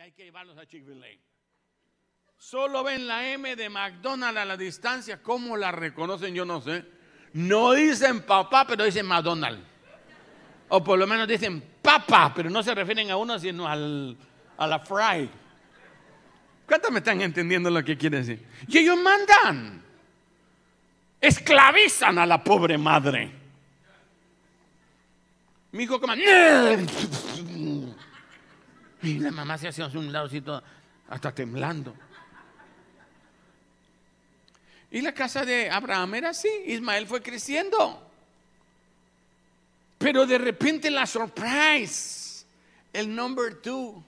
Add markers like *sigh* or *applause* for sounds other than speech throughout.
hay que llevarlos a Chick-fil-A. Solo ven la M de McDonald's a la distancia. ¿Cómo la reconocen? Yo no sé. No dicen papá, pero dicen McDonald's. O por lo menos dicen papa, pero no se refieren a uno, sino al, a la fry. ¿Cuántos me están entendiendo lo que quiere decir? Y ellos mandan. Esclavizan a la pobre madre. Mi hijo como... Y la mamá se hacía a un lado todo, hasta temblando. Y la casa de Abraham era así. Ismael fue creciendo. Pero de repente la surprise, el number two.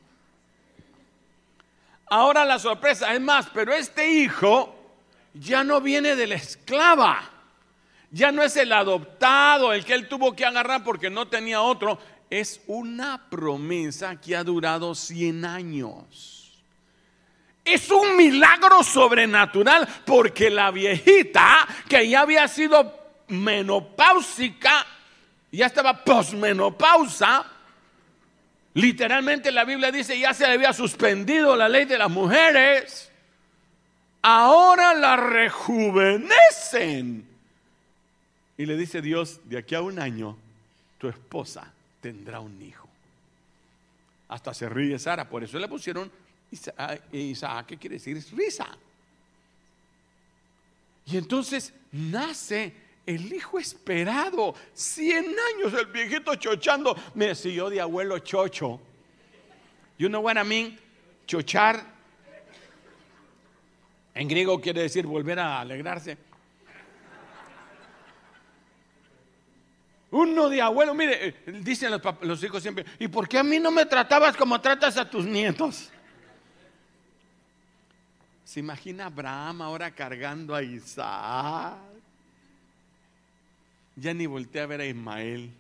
Ahora la sorpresa es más, pero este hijo ya no viene de la esclava. Ya no es el adoptado, el que él tuvo que agarrar porque no tenía otro. Es una promesa que ha durado 100 años. Es un milagro sobrenatural porque la viejita que ya había sido menopáusica, ya estaba posmenopausa, literalmente la Biblia dice ya se había suspendido la ley de las mujeres, ahora la rejuvenecen. Y le dice Dios, de aquí a un año, tu esposa tendrá un hijo. Hasta se ríe Sara, por eso le pusieron Isaac, ¿qué quiere decir? Risa. Y entonces nace el hijo esperado. Cien años el viejito chochando. Me siguió de abuelo chocho. You know what I mean? Chochar. En griego quiere decir volver a alegrarse. Uno de abuelo, mire, eh, dicen los, los hijos siempre, ¿y por qué a mí no me tratabas como tratas a tus nietos? ¿Se imagina Abraham ahora cargando a Isaac? Ya ni voltea a ver a Ismael.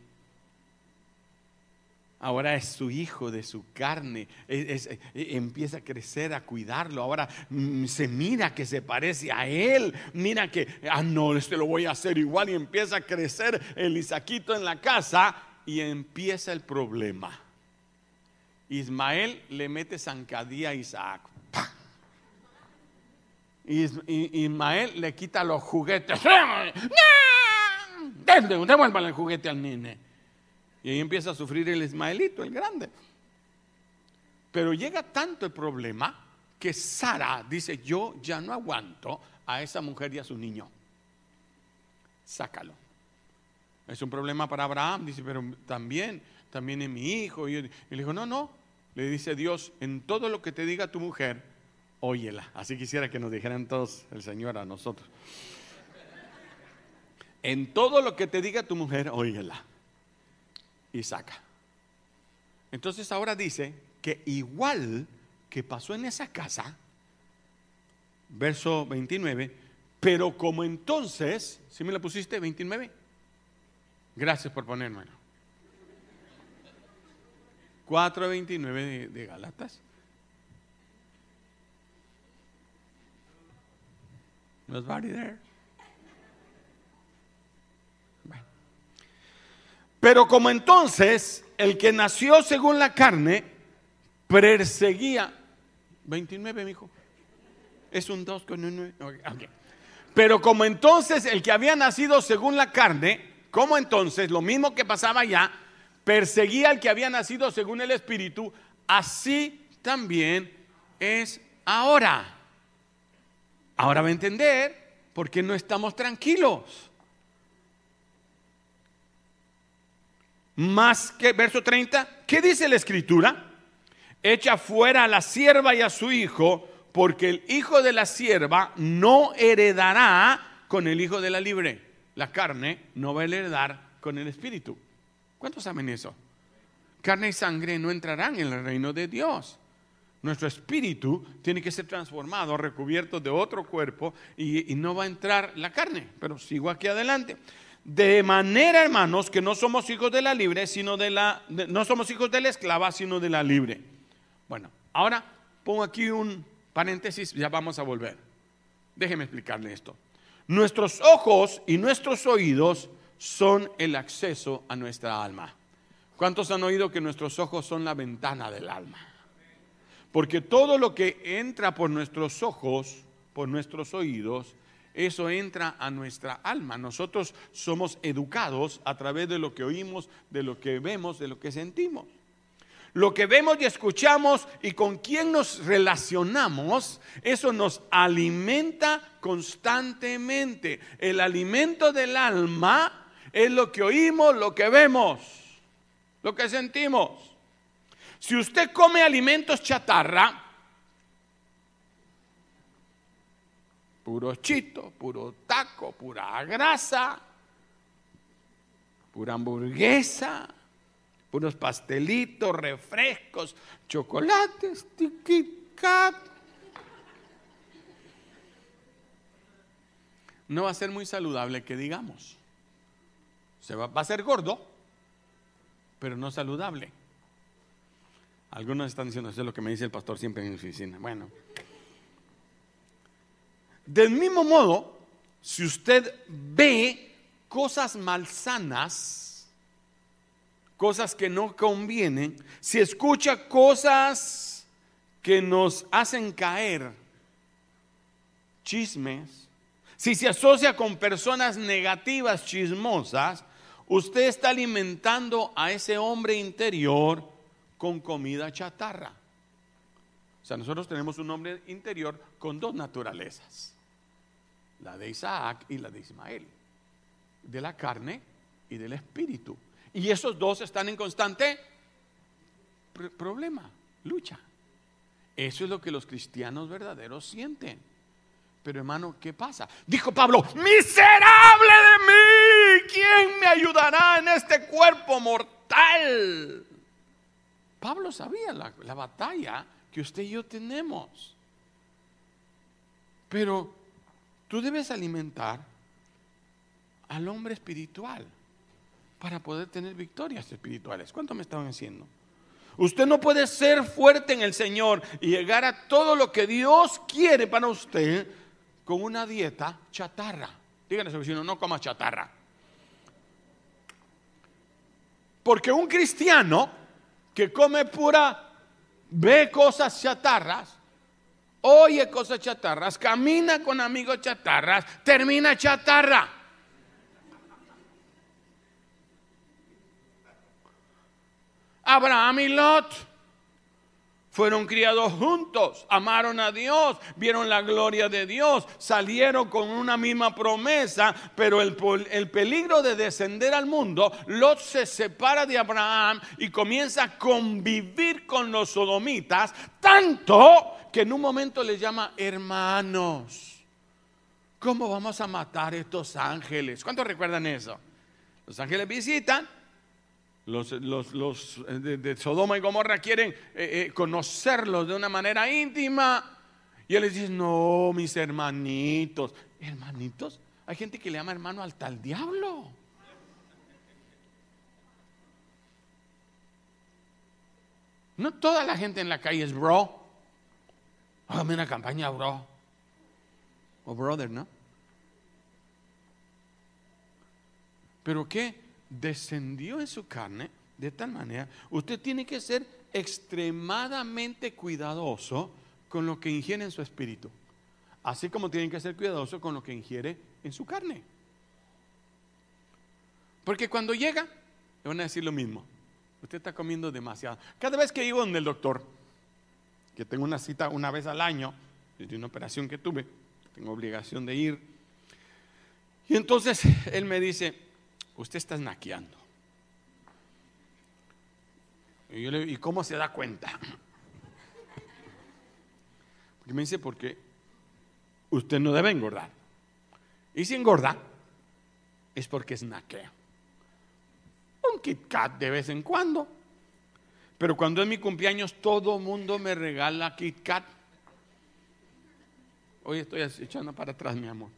Ahora es su hijo de su carne. E, empieza a crecer, a cuidarlo. Ahora mm, se mira que se parece a él. Mira que, ah, no, este lo voy a hacer igual. Y empieza a crecer el Isaquito en la casa. Y empieza el problema. Ismael le mete zancadilla a Isaac. Ismael le quita los juguetes. Devuelvan el juguete al nene. Y ahí empieza a sufrir el Ismaelito, el grande. Pero llega tanto el problema que Sara dice, yo ya no aguanto a esa mujer y a su niño. Sácalo. Es un problema para Abraham, dice, pero también, también es mi hijo. Y, le dijo, no, no. Le dice Dios, en todo lo que te diga tu mujer, óyela. Así quisiera que nos dijeran todos el Señor a nosotros. En todo lo que te diga tu mujer, óyela. Y saca. Entonces ahora dice que igual que pasó en esa casa, verso 29, pero como entonces, si me la pusiste 29? Gracias por ponérmelo. 4.29 de, de Galatas. Pero como entonces el que nació según la carne perseguía 29, mi hijo. Es un 2 con un 9. Pero como entonces el que había nacido según la carne, como entonces lo mismo que pasaba ya, perseguía al que había nacido según el espíritu, así también es ahora. Ahora va a entender por qué no estamos tranquilos. Más que verso 30, ¿qué dice la escritura? Echa fuera a la sierva y a su hijo, porque el hijo de la sierva no heredará con el hijo de la libre. La carne no va a heredar con el espíritu. ¿Cuántos saben eso? Carne y sangre no entrarán en el reino de Dios. Nuestro espíritu tiene que ser transformado, recubierto de otro cuerpo y, no va a entrar la carne. Pero sigo aquí adelante. De manera, hermanos, que no somos hijos de la libre, sino de la, no somos hijos de la esclava, sino de la libre. Bueno, ahora pongo aquí un paréntesis, ya vamos a volver. Déjeme explicarle esto. Nuestros ojos y nuestros oídos son el acceso a nuestra alma. ¿Cuántos han oído que nuestros ojos son la ventana del alma? Porque todo lo que entra por nuestros ojos, por nuestros oídos, eso entra a nuestra alma. Nosotros somos educados a través de lo que oímos, de lo que vemos, de lo que sentimos. Lo que vemos y escuchamos y con quién nos relacionamos, eso nos alimenta constantemente. El alimento del alma es lo que oímos, lo que vemos, lo que sentimos. Si usted come alimentos chatarra, puro chito, puro taco, pura grasa, pura hamburguesa, puros pastelitos, refrescos, chocolates, tiquicat. No va a ser muy saludable que digamos. Se va, va a ser gordo, pero no saludable. Algunos están diciendo, eso es lo que me dice el pastor siempre en mi oficina. Bueno, del mismo modo, si usted ve cosas malsanas, cosas que no convienen, si escucha cosas que nos hacen caer, chismes, si se asocia con personas negativas, chismosas, usted está alimentando a ese hombre interior con comida chatarra. O sea, nosotros tenemos un hombre interior con dos naturalezas la de Isaac y la de Ismael, de la carne y del espíritu. Y esos dos están en constante problema, lucha. Eso es lo que los cristianos verdaderos sienten. Pero hermano, ¿qué pasa? Dijo Pablo, miserable de mí, ¿quién me ayudará en este cuerpo mortal? Pablo sabía la, la batalla que usted y yo tenemos. Pero Tú debes alimentar al hombre espiritual para poder tener victorias espirituales. ¿Cuánto me estaban haciendo? Usted no puede ser fuerte en el Señor y llegar a todo lo que Dios quiere para usted con una dieta chatarra. Díganle a su vecino, no coma chatarra. Porque un cristiano que come pura, ve cosas chatarras, oye cosas chatarras, camina con amigos chatarras, termina chatarra. Abraham y Lot fueron criados juntos, amaron a Dios, vieron la gloria de Dios, salieron con una misma promesa, pero el, el, peligro de descender al mundo, Lot se separa de Abraham y comienza a convivir con los sodomitas, tanto que en un momento les llama hermanos. ¿Cómo vamos a matar estos ángeles? ¿Cuántos recuerdan eso? Los ángeles visitan, los, de, Sodoma y Gomorra quieren eh, eh, conocerlos de una manera íntima. Y él les dice, no, mis hermanitos. ¿Hermanitos? Hay gente que le llama hermano al tal diablo. No toda la gente en la calle es bro. Hágame una campaña, bro. O brother, ¿no? Pero que descendió en su carne de tal manera, usted tiene que ser extremadamente cuidadoso con lo que ingiere en su espíritu. Así como tiene que ser cuidadoso con lo que ingiere en su carne. Porque cuando llega, le van a decir lo mismo. Usted está comiendo demasiado. Cada vez que iba donde el doctor, que tengo una cita una vez al año, de una operación que tuve, tengo obligación de ir. Y entonces él me dice, usted está snaqueando. Y yo le digo, ¿y cómo se da cuenta? Porque me dice, porque usted no debe engordar. Y si engorda, es porque snaquea. Un Kit Kat de vez en cuando pero cuando es mi cumpleaños, todo mundo me regala Kit Kat. Hoy estoy echando para atrás, mi amor.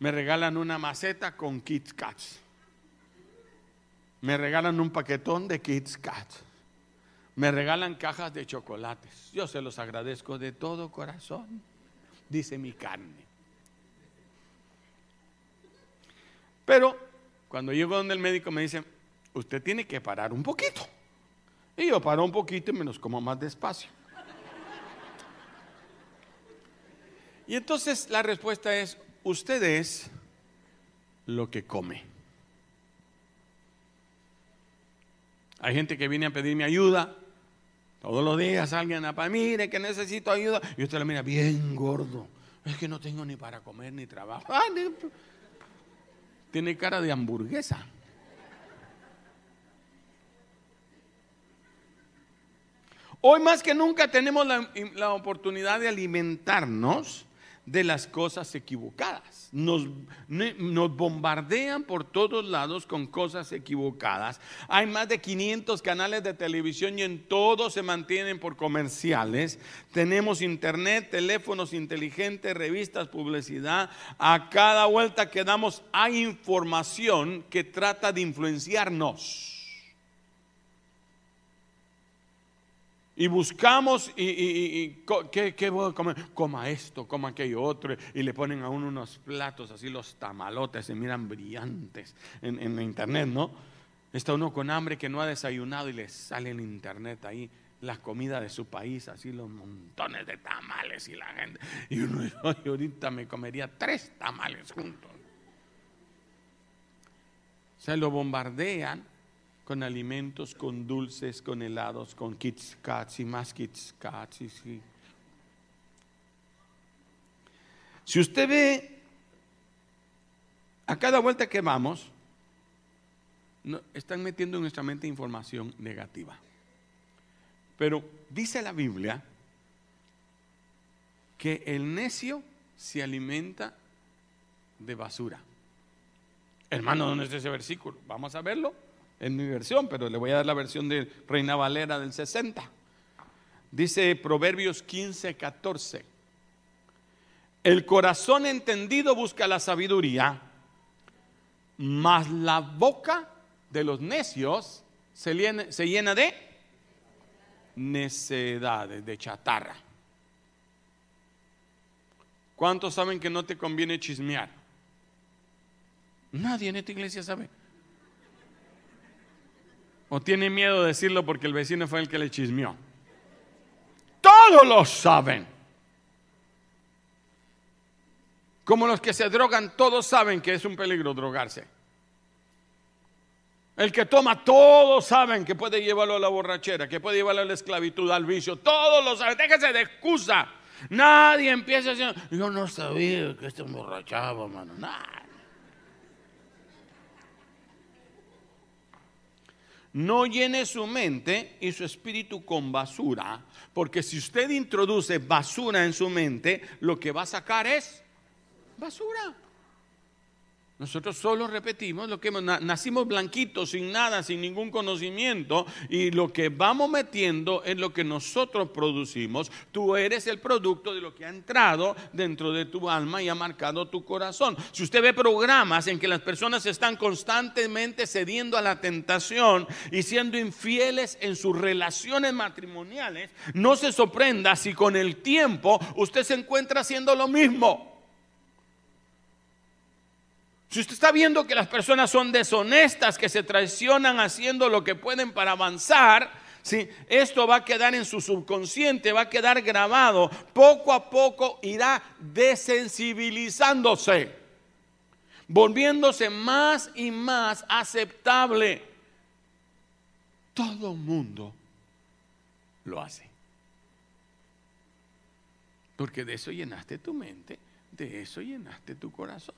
Me regalan una maceta con Kit Kats. Me regalan un paquetón de Kit Kats. Me regalan cajas de chocolates. Yo se los agradezco de todo corazón, dice mi carne. Pero cuando llego donde el médico me dice, usted tiene que parar un poquito. Y yo paro un poquito y me los como más despacio. Y entonces la respuesta es, usted es lo que come. Hay gente que viene a pedirme ayuda. Todos los días alguien a mire que necesito ayuda. Y usted lo mira bien gordo. Es que no tengo ni para comer ni trabajo. *laughs* Ah, Tiene cara de hamburguesa. Hoy más que nunca tenemos la, oportunidad de alimentarnos de las cosas equivocadas. Nos, nos, bombardean por todos lados con cosas equivocadas. Hay más de 500 canales de televisión y en todos se mantienen por comerciales. Tenemos internet, teléfonos inteligentes, revistas, publicidad. A cada vuelta que damos hay información que trata de influenciarnos. Y buscamos y, y, ¿qué, voy a comer? Coma esto, coma aquello otro. Y le ponen a uno unos platos así, los tamalotes, se miran brillantes en, en internet, ¿no? Está uno con hambre que no ha desayunado y le sale en internet ahí la comida de su país, así los montones de tamales y la gente. Y uno dice, ahorita me comería tres tamales juntos. Se lo bombardean con alimentos, con dulces, con helados, con kits cats y más kits cats. Y sí. Si usted ve a cada vuelta que vamos, están metiendo en nuestra mente información negativa. Pero dice la Biblia que el necio se alimenta de basura. Hermano, ¿dónde está ese versículo? Vamos a verlo en mi versión, pero le voy a dar la versión de Reina Valera del 60. Dice Proverbios 15, 14. El corazón entendido busca la sabiduría, mas la boca de los necios se llena, se llena de necedades, de chatarra. ¿Cuántos saben que no te conviene chismear? Nadie en esta iglesia sabe. ¿O tiene miedo de decirlo porque el vecino fue el que le chismeó? Todos lo saben. Como los que se drogan, todos saben que es un peligro drogarse. El que toma, todos saben que puede llevarlo a la borrachera, que puede llevarlo a la esclavitud, al vicio. Todos lo saben. Déjese de excusa. Nadie empieza diciendo, yo no sabía que este emborrachaba, mano. Nada. No llene su mente y su espíritu con basura, porque si usted introduce basura en su mente, lo que va a sacar es basura. Nosotros solo repetimos lo que nacimos blanquitos, sin nada, sin ningún conocimiento, y lo que vamos metiendo es lo que nosotros producimos. Tú eres el producto de lo que ha entrado dentro de tu alma y ha marcado tu corazón. Si usted ve programas en que las personas están constantemente cediendo a la tentación y siendo infieles en sus relaciones matrimoniales, no se sorprenda si con el tiempo usted se encuentra haciendo lo mismo. Si usted está viendo que las personas son deshonestas, que se traicionan haciendo lo que pueden para avanzar, ¿sí? esto va a quedar en su subconsciente, va a quedar grabado. Poco a poco irá desensibilizándose, volviéndose más y más aceptable. Todo mundo lo hace. Porque de eso llenaste tu mente, de eso llenaste tu corazón.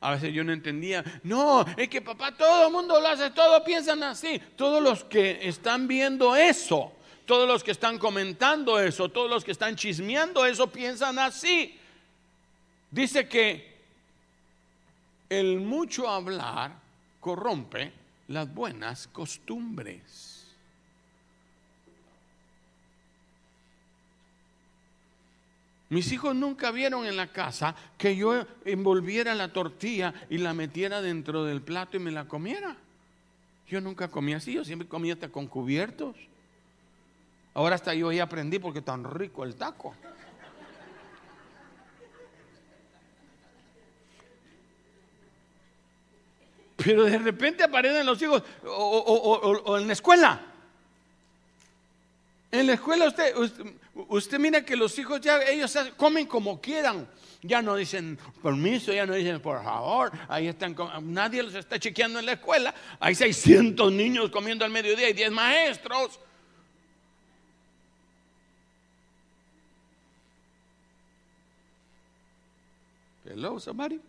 A veces yo no entendía, no, es que papá, todo el mundo lo hace, todos piensan así. Todos los que están viendo eso, todos los que están comentando eso, todos los que están chismeando eso, piensan así. Dice que el mucho hablar corrompe las buenas costumbres. Mis hijos nunca vieron en la casa que yo envolviera la tortilla y la metiera dentro del plato y me la comiera. Yo nunca comía así, yo siempre comía hasta con cubiertos. Ahora hasta yo ahí aprendí porque tan rico el taco. Pero de repente aparecen los hijos o, en la escuela. En la escuela usted, mira que los hijos ya, ellos comen como quieran. Ya no dicen permiso, ya no dicen por favor. Ahí están, nadie los está chequeando en la escuela. Hay 600 niños comiendo al mediodía y 10 maestros. Hello, somebody.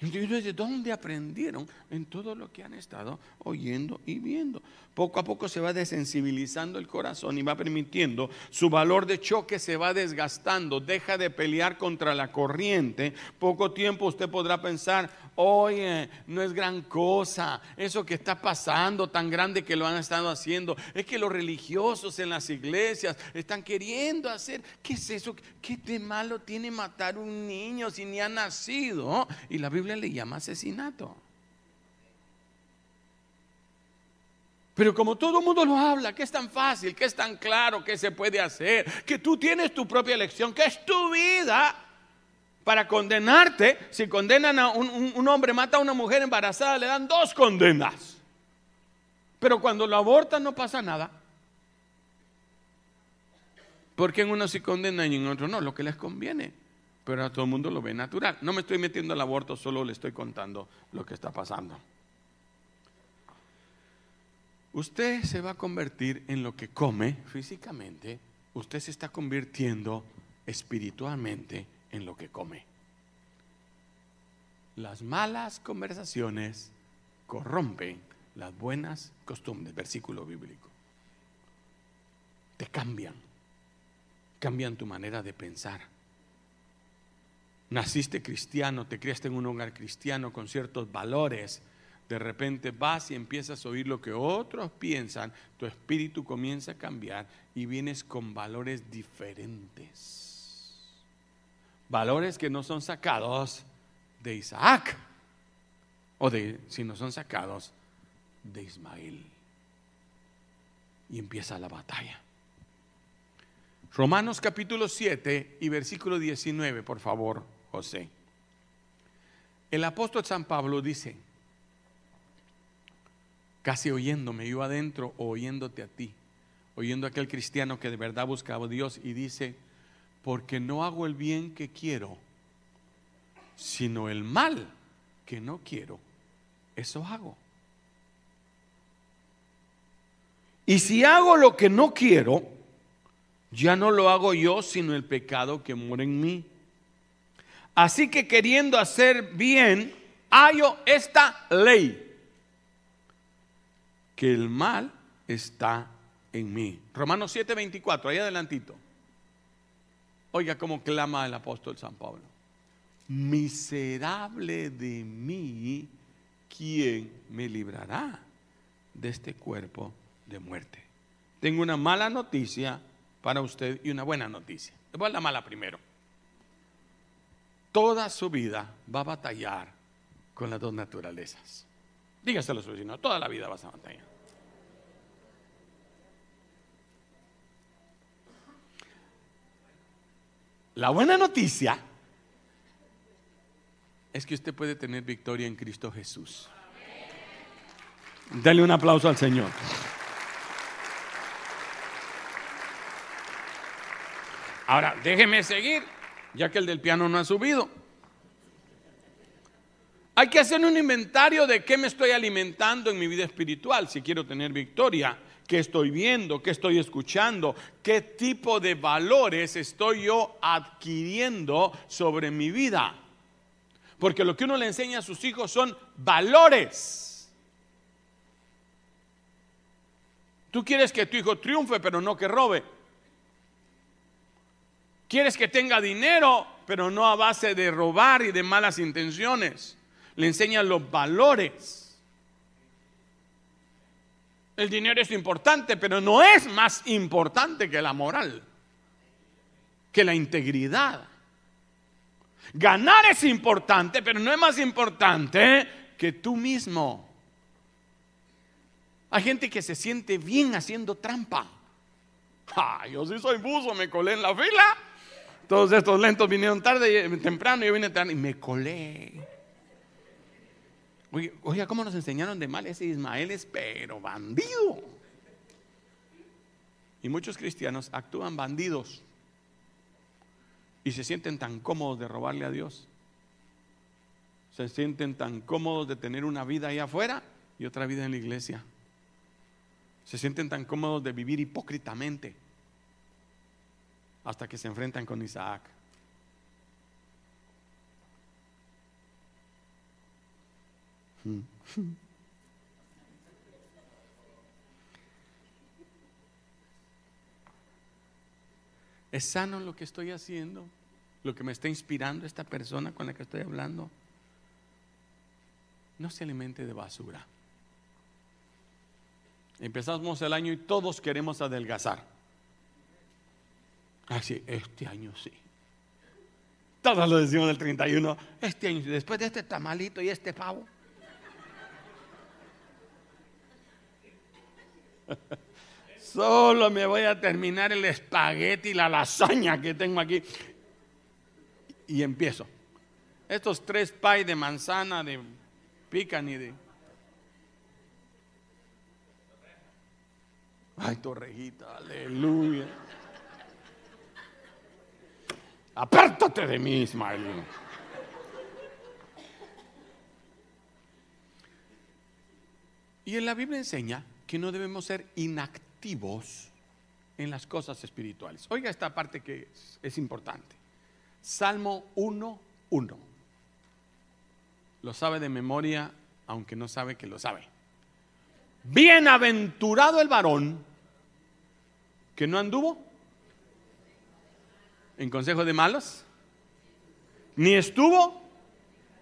Entonces, ¿de dónde aprendieron? En todo lo que han estado oyendo y viendo. Poco a poco se va desensibilizando el corazón y va permitiendo su valor de choque se va desgastando, deja de pelear contra la corriente. Poco tiempo usted podrá pensar, oye, no es gran cosa, eso que está pasando tan grande que lo han estado haciendo, es que los religiosos en las iglesias están queriendo hacer, ¿qué es eso? ¿Qué de malo tiene matar un niño si ni ha nacido? Y la Biblia le llama asesinato. Pero como todo el mundo lo habla, que es tan fácil, que es tan claro, que se puede hacer, que tú tienes tu propia elección, que es tu vida para condenarte. Si condenan a un, hombre, mata a una mujer embarazada, le dan dos condenas. Pero cuando lo abortan no pasa nada. Porque en uno sí condenan y en otro no, lo que les conviene. Pero a todo el mundo lo ve natural. No me estoy metiendo al aborto, solo le estoy contando lo que está pasando. Usted se va a convertir en lo que come físicamente, usted se está convirtiendo espiritualmente en lo que come. Las malas conversaciones corrompen las buenas costumbres, versículo bíblico. Te cambian, cambian tu manera de pensar. Naciste cristiano, te criaste en un hogar cristiano con ciertos valores, de repente vas y empiezas a oír lo que otros piensan, tu espíritu comienza a cambiar y vienes con valores diferentes. Valores que no son sacados de Isaac o de, si no son sacados de Ismael. Y empieza la batalla. Romanos capítulo 7 y versículo 19, por favor, José. El apóstol San Pablo dice, casi oyéndome yo adentro o oyéndote a ti, oyendo a aquel cristiano que de verdad buscaba a Dios y dice, porque no hago el bien que quiero, sino el mal que no quiero, eso hago. Y si hago lo que no quiero, ya no lo hago yo, sino el pecado que mora en mí. Así que queriendo hacer bien, hallo esta ley que el mal está en mí. Romanos 7:24, ahí adelantito. Oiga cómo clama el apóstol San Pablo. Miserable de mí, ¿quién me librará de este cuerpo de muerte? Tengo una mala noticia para usted y una buena noticia. Le voy a la mala primero. Toda su vida va a batallar con las dos naturalezas. Dígaselo a su vecino, toda la vida vas a batallar. La buena noticia es que usted puede tener victoria en Cristo Jesús. Dale un aplauso al Señor. Ahora, déjeme seguir, ya que el del piano no ha subido. Hay que hacer un inventario de qué me estoy alimentando en mi vida espiritual si quiero tener victoria qué estoy viendo, qué estoy escuchando, qué tipo de valores estoy yo adquiriendo sobre mi vida. Porque lo que uno le enseña a sus hijos son valores. Tú quieres que tu hijo triunfe, pero no que robe. Quieres que tenga dinero, pero no a base de robar y de malas intenciones. Le enseñan los valores. El dinero es importante, pero no es más importante que la moral, que la integridad. Ganar es importante, pero no es más importante que tú mismo. Hay gente que se siente bien haciendo trampa. yo sí soy buzo, me colé en la fila. Todos estos lentos vinieron tarde, temprano, yo vine tarde y me colé. Oiga, ¿cómo nos enseñaron de mal? Ese Ismael es pero bandido. Y muchos cristianos actúan bandidos y se sienten tan cómodos de robarle a Dios. Se sienten tan cómodos de tener una vida ahí afuera y otra vida en la iglesia. Se sienten tan cómodos de vivir hipócritamente hasta que se enfrentan con Isaac. ¿Es sano lo que estoy haciendo? ¿Lo que me está inspirando esta persona con la que estoy hablando? No se alimente de basura. Empezamos el año y todos queremos adelgazar. Así, ah, este año sí. Todos lo decimos del 31. Este año, después de este tamalito y este pavo. *laughs* Solo me voy a terminar el espagueti y la lasaña que tengo aquí. Y empiezo. Estos tres pay de manzana, de pican y de. Ay, torrejita, aleluya. Apártate de mí, Ismael. Y en la Biblia enseña que no debemos ser inactivos en las cosas espirituales. Oiga esta parte que es, importante. Salmo 1.1. Lo sabe de memoria, aunque no sabe que lo sabe. Bienaventurado el varón que no anduvo en consejo de malos, ni estuvo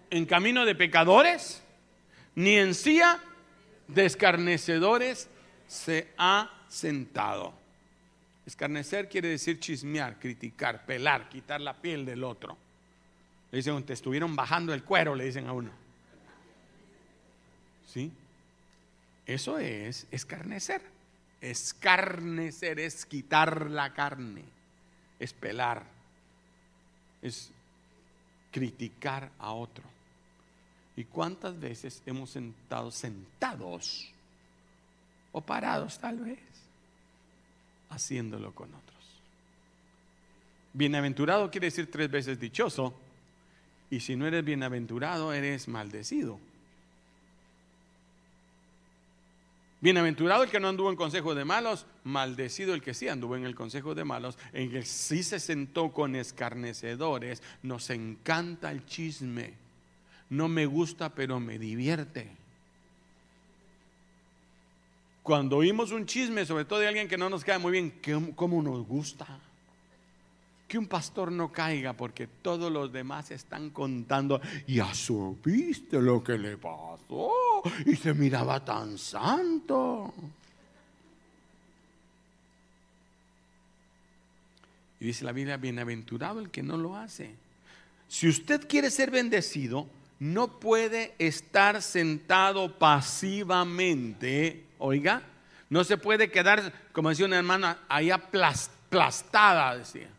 en camino de pecadores, ni en silla de escarnecedores se ha sentado. Escarnecer quiere decir chismear, criticar, pelar, quitar la piel del otro. Le dicen, te estuvieron bajando el cuero, le dicen a uno. ¿Sí? Eso es escarnecer. Escarnecer es quitar la carne, es pelar, es criticar a otro. ¿Y cuántas veces hemos sentado sentados o parados tal vez haciéndolo con otros? Bienaventurado quiere decir tres veces dichoso y si no eres bienaventurado eres maldecido. Bienaventurado el que no anduvo en consejo de malos, maldecido el que sí anduvo en el consejo de malos, en el que sí se sentó con escarnecedores. Nos encanta el chisme no me gusta, pero me divierte. Cuando oímos un chisme, sobre todo de alguien que no nos cae muy bien, ¿cómo nos gusta? Que un pastor no caiga porque todos los demás están contando, y a su viste lo que le pasó, y se miraba tan santo. Y dice la Biblia, bienaventurado el que no lo hace. Si usted quiere ser bendecido, no puede estar sentado pasivamente, oiga, no se puede quedar, como decía una hermana, ahí aplastada, decía.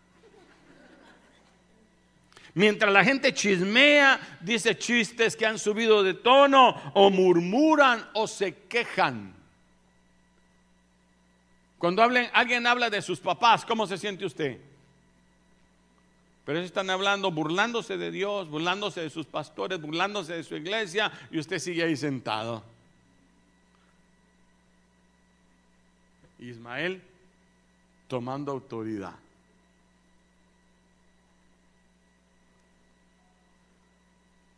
Mientras la gente chismea, dice chistes que han subido de tono, o murmuran o se quejan. Cuando alguien habla de sus papás, ¿cómo se siente usted? Pero ellos están hablando, burlándose de Dios, burlándose de sus pastores, burlándose de su iglesia, y usted sigue ahí sentado. Ismael tomando autoridad.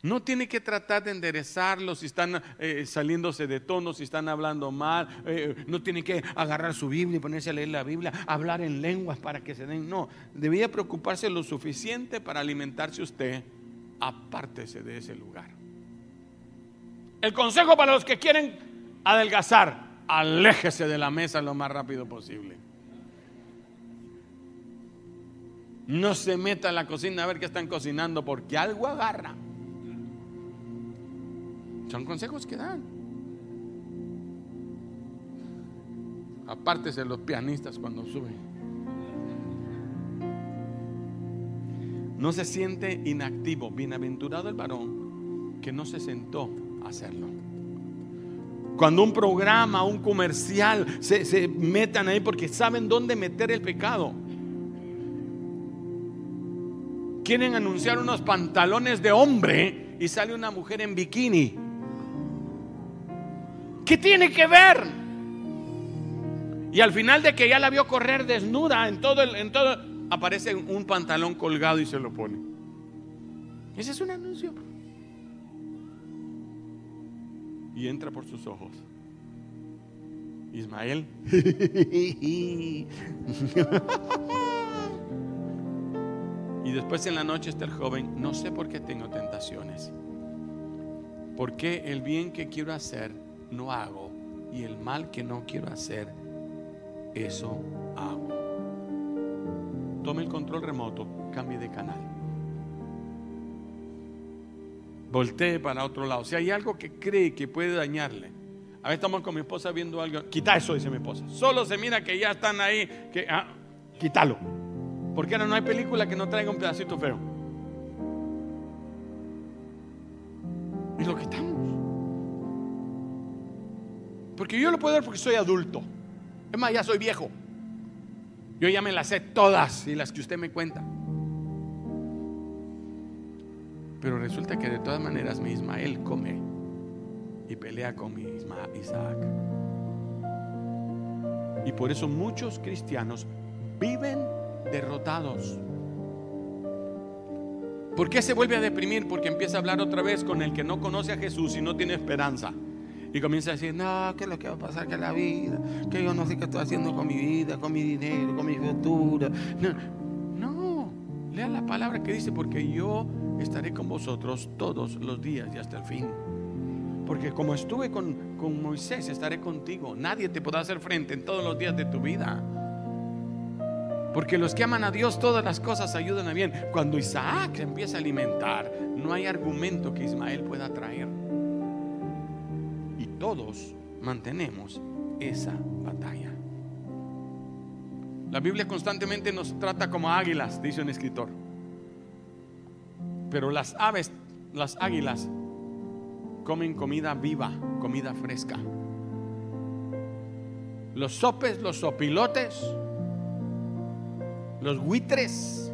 No tiene que tratar de enderezarlos si están eh, saliéndose de tono, si están hablando mal. Eh, no tiene que agarrar su Biblia y ponerse a leer la Biblia, hablar en lenguas para que se den. No, debía preocuparse lo suficiente para alimentarse usted. Apártese de ese lugar. El consejo para los que quieren adelgazar, aléjese de la mesa lo más rápido posible. No se meta a la cocina a ver qué están cocinando porque algo agarra. Son consejos que dan. Apártese los pianistas cuando suben. No se siente inactivo. Bienaventurado el varón que no se sentó hacerlo. Cuando un programa, un comercial se, se metan ahí porque saben dónde meter el pecado. Quieren anunciar unos pantalones de hombre y sale una mujer en bikini. ¿Qué tiene que ver? Y al final de que ya la vio correr desnuda en todo, el, en todo, aparece un pantalón colgado y se lo pone. Ese es un anuncio. Y entra por sus ojos. Ismael. *laughs* y después en la noche está el joven, no sé por qué tengo tentaciones. ¿Por qué el bien que quiero hacer no hago y el mal que no quiero hacer, eso hago. Tome el control remoto, cambie de canal. Voltee para otro lado. Si hay algo que cree que puede dañarle, a veces estamos con mi esposa viendo algo. Quita eso, dice mi esposa. Solo se mira que ya están ahí. Que, ah, quítalo. Porque ahora no hay película que no traiga un pedacito feo. Y lo quitamos. Yo lo puedo ver porque soy adulto. Es más, ya soy viejo. Yo ya me las sé todas y las que usted me cuenta. Pero resulta que de todas maneras mi Ismael come y pelea con mi Isaac. Y por eso muchos cristianos viven derrotados. ¿Por qué se vuelve a deprimir? Porque empieza a hablar otra vez con el que no conoce a Jesús y no tiene esperanza. Y comienza a decir, no, ¿qué es lo que va a pasar con la vida? Que yo no sé qué estoy haciendo con mi vida, con mi dinero, con mi futuro. No, no, lea la palabra que dice, porque yo estaré con vosotros todos los días y hasta el fin. Porque como estuve con, con Moisés, estaré contigo. Nadie te podrá hacer frente en todos los días de tu vida. Porque los que aman a Dios, todas las cosas ayudan a bien. Cuando Isaac se empieza a alimentar, no hay argumento que Ismael pueda traer todos mantenemos esa batalla. La Biblia constantemente nos trata como águilas, dice un escritor. Pero las aves, las águilas, comen comida viva, comida fresca. Los sopes, los sopilotes, los buitres,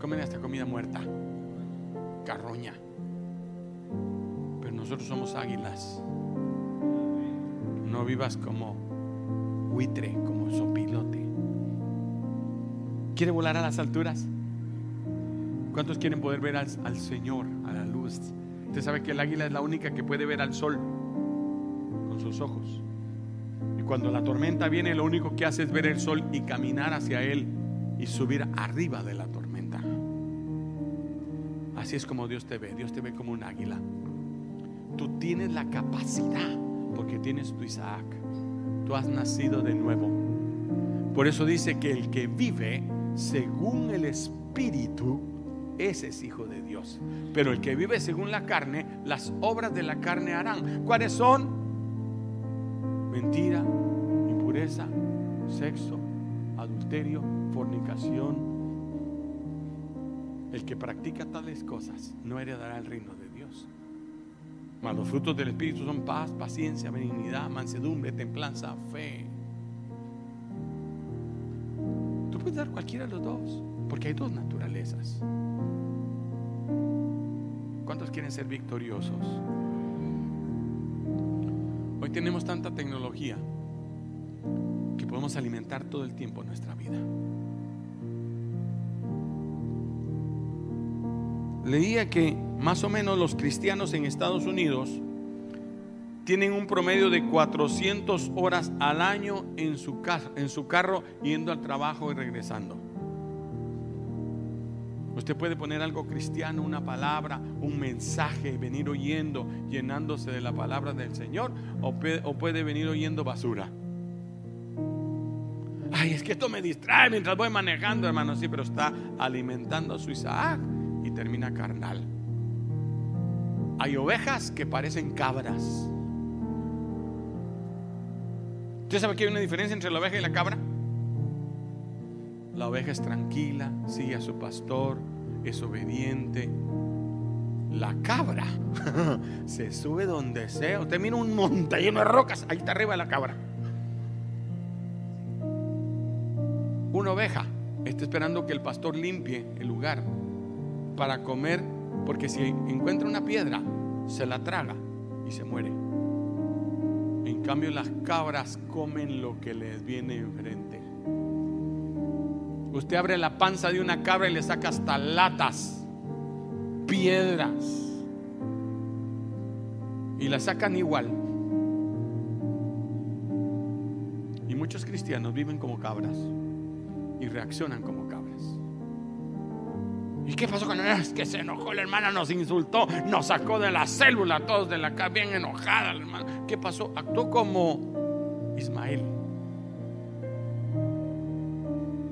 comen hasta comida muerta, carroña. Pero nosotros somos águilas no vivas como buitre, como sopilote. ¿Quiere volar a las alturas? ¿Cuántos quieren poder ver al, al, Señor, a la luz? Usted sabe que el águila es la única que puede ver al sol con sus ojos. Y cuando la tormenta viene, lo único que hace es ver el sol y caminar hacia él y subir arriba de la tormenta. Así es como Dios te ve. Dios te ve como un águila. Tú tienes la capacidad porque tienes tu Isaac. Tú has nacido de nuevo. Por eso dice que el que vive según el Espíritu, ese es hijo de Dios. Pero el que vive según la carne, las obras de la carne harán. ¿Cuáles son? Mentira, impureza, sexo, adulterio, fornicación. El que practica tales cosas no heredará el reino de Dios. Mas los frutos del Espíritu son paz, paciencia, benignidad, mansedumbre, templanza, fe. Tú puedes dar cualquiera de los dos, porque hay dos naturalezas. ¿Cuántos quieren ser victoriosos? Hoy tenemos tanta tecnología que podemos alimentar todo el tiempo nuestra vida. Leía que más o menos los cristianos en Estados Unidos tienen un promedio de 400 horas al año en su, en su carro yendo al trabajo y regresando. Usted puede poner algo cristiano, una palabra, un mensaje, venir oyendo, llenándose de la palabra del Señor, o o puede venir oyendo basura. Ay, es que esto me distrae mientras voy manejando, hermano. Sí, pero está alimentando a su Isaac y termina carnal. Hay ovejas que parecen cabras. ¿Usted sabe que hay una diferencia entre la oveja y la cabra? La oveja es tranquila, sigue a su pastor, es obediente. La cabra *laughs* se sube donde sea. Usted mira un monte lleno de rocas, ahí está arriba la cabra. Una oveja está esperando que el pastor limpie el lugar para comer, porque si encuentra una piedra, se la traga y se muere. En cambio, las cabras comen lo que les viene enfrente. Usted abre la panza de una cabra y le saca hasta latas, piedras. Y la sacan igual. Y muchos cristianos viven como cabras y reaccionan como cabras. ¿Y qué pasó con él? Es que se enojó la hermana, nos insultó, nos sacó de la célula, todos de la casa, bien enojada la hermana. ¿Qué pasó? Actuó como Ismael.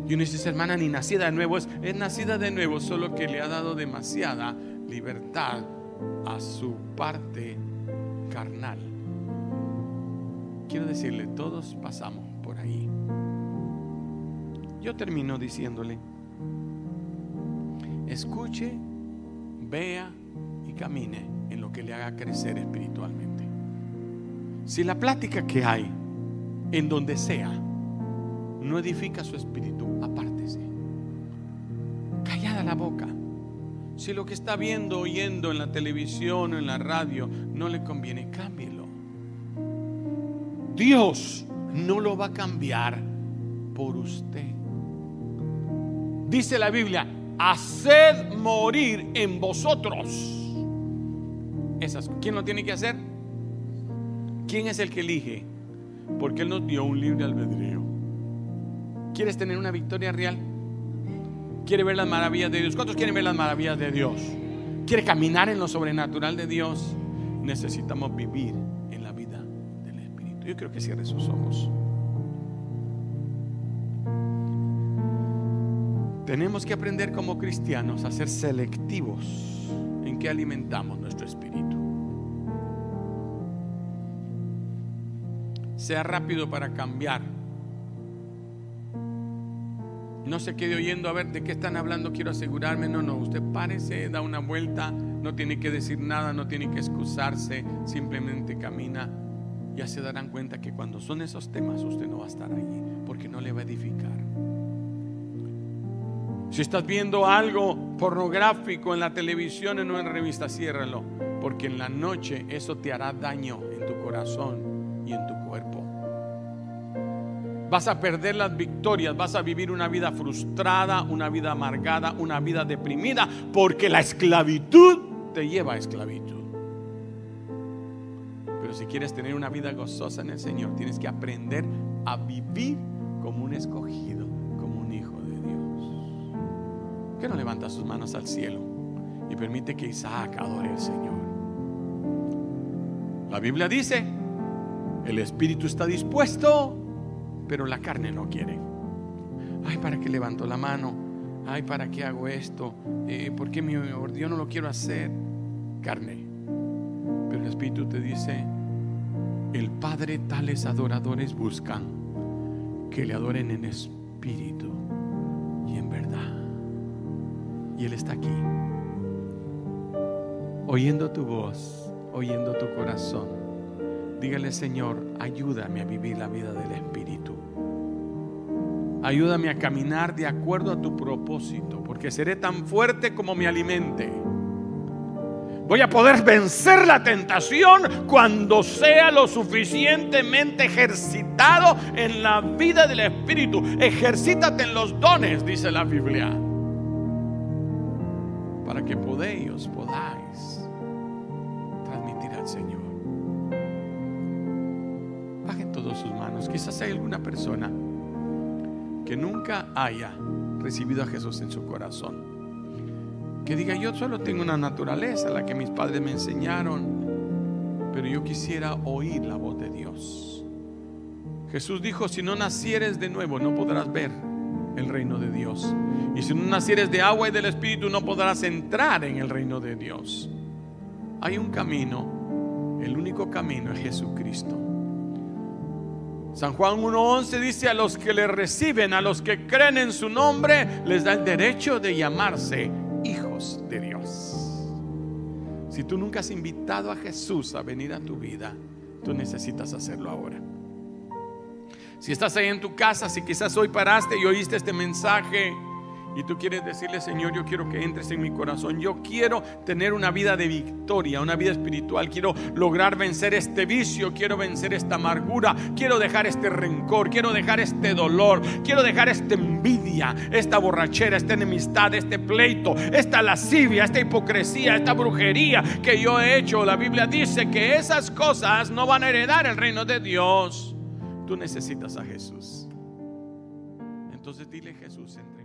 Y uno dice, hermana, ni nacida de nuevo, es, es nacida de nuevo, solo que le ha dado demasiada libertad a su parte carnal. Quiero decirle, todos pasamos por ahí. Yo termino diciéndole, escuche, vea y camine en lo que le haga crecer espiritualmente. Si la plática que hay, en donde sea, no edifica su espíritu, apártese. Callada la boca. Si lo que está viendo, oyendo en la televisión o en la radio no le conviene, cámbielo. Dios no lo va a cambiar por usted. Dice la Biblia, haced morir en vosotros. Esas, ¿Quién lo tiene que hacer? ¿Quién es el que elige? Porque Él nos dio un libre albedrío. ¿Quieres tener una victoria real? ¿Quieres ver las maravillas de Dios? ¿Cuántos quieren ver las maravillas de Dios? ¿Quiere caminar en lo sobrenatural de Dios? Necesitamos vivir en la vida del Espíritu. Yo creo que cierre sus ojos. Tenemos que aprender como cristianos a ser selectivos en qué alimentamos nuestro espíritu. Sea rápido para cambiar. No se quede oyendo a ver de qué están hablando, quiero asegurarme. No, no, usted párese, da una vuelta, no tiene que decir nada, no tiene que excusarse, simplemente camina. Ya se darán cuenta que cuando son esos temas usted no va a estar allí, porque no le va a edificar. Si estás viendo algo pornográfico en la televisión en una revista, ciérralo, porque en la noche eso te hará daño en tu corazón y en tu cuerpo. Vas a perder las victorias, vas a vivir una vida frustrada, una vida amargada, una vida deprimida, porque la esclavitud te lleva a esclavitud. Pero si quieres tener una vida gozosa en el Señor, tienes que aprender a vivir como un escogido que no levanta sus manos al cielo y permite que Isaac adore al Señor? La Biblia dice, el espíritu está dispuesto, pero la carne no quiere. Ay, ¿para qué levanto la mano? Ay, ¿para qué hago esto? Eh, ¿Por qué mi, yo no lo quiero hacer? Carne. Pero el espíritu te dice, el Padre tales adoradores buscan que le adoren en espíritu y en verdad. Y Él está aquí, oyendo tu voz, oyendo tu corazón. Dígale, Señor, ayúdame a vivir la vida del Espíritu. Ayúdame a caminar de acuerdo a tu propósito, porque seré tan fuerte como me alimente. Voy a poder vencer la tentación cuando sea lo suficientemente ejercitado en la vida del Espíritu. Ejercítate en los dones, dice la Biblia para que podéis, podáis transmitir al Señor. Bajen todas sus manos. Quizás hay alguna persona que nunca haya recibido a Jesús en su corazón. Que diga, yo solo tengo una naturaleza, la que mis padres me enseñaron, pero yo quisiera oír la voz de Dios. Jesús dijo, si no nacieres de nuevo, no podrás ver el reino de Dios. Y si no nacieres de agua y del Espíritu, no podrás entrar en el reino de Dios. Hay un camino, el único camino es Jesucristo. San Juan 1.11 dice, a los que le reciben, a los que creen en su nombre, les da el derecho de llamarse hijos de Dios. Si tú nunca has invitado a Jesús a venir a tu vida, tú necesitas hacerlo ahora. Si estás ahí en tu casa, si quizás hoy paraste y oíste este mensaje y tú quieres decirle, Señor, yo quiero que entres en mi corazón, yo quiero tener una vida de victoria, una vida espiritual, quiero lograr vencer este vicio, quiero vencer esta amargura, quiero dejar este rencor, quiero dejar este dolor, quiero dejar esta envidia, esta borrachera, esta enemistad, este pleito, esta lascivia, esta hipocresía, esta brujería que yo he hecho. La Biblia dice que esas cosas no van a heredar el reino de Dios. Tú necesitas a Jesús. Entonces dile Jesús, entre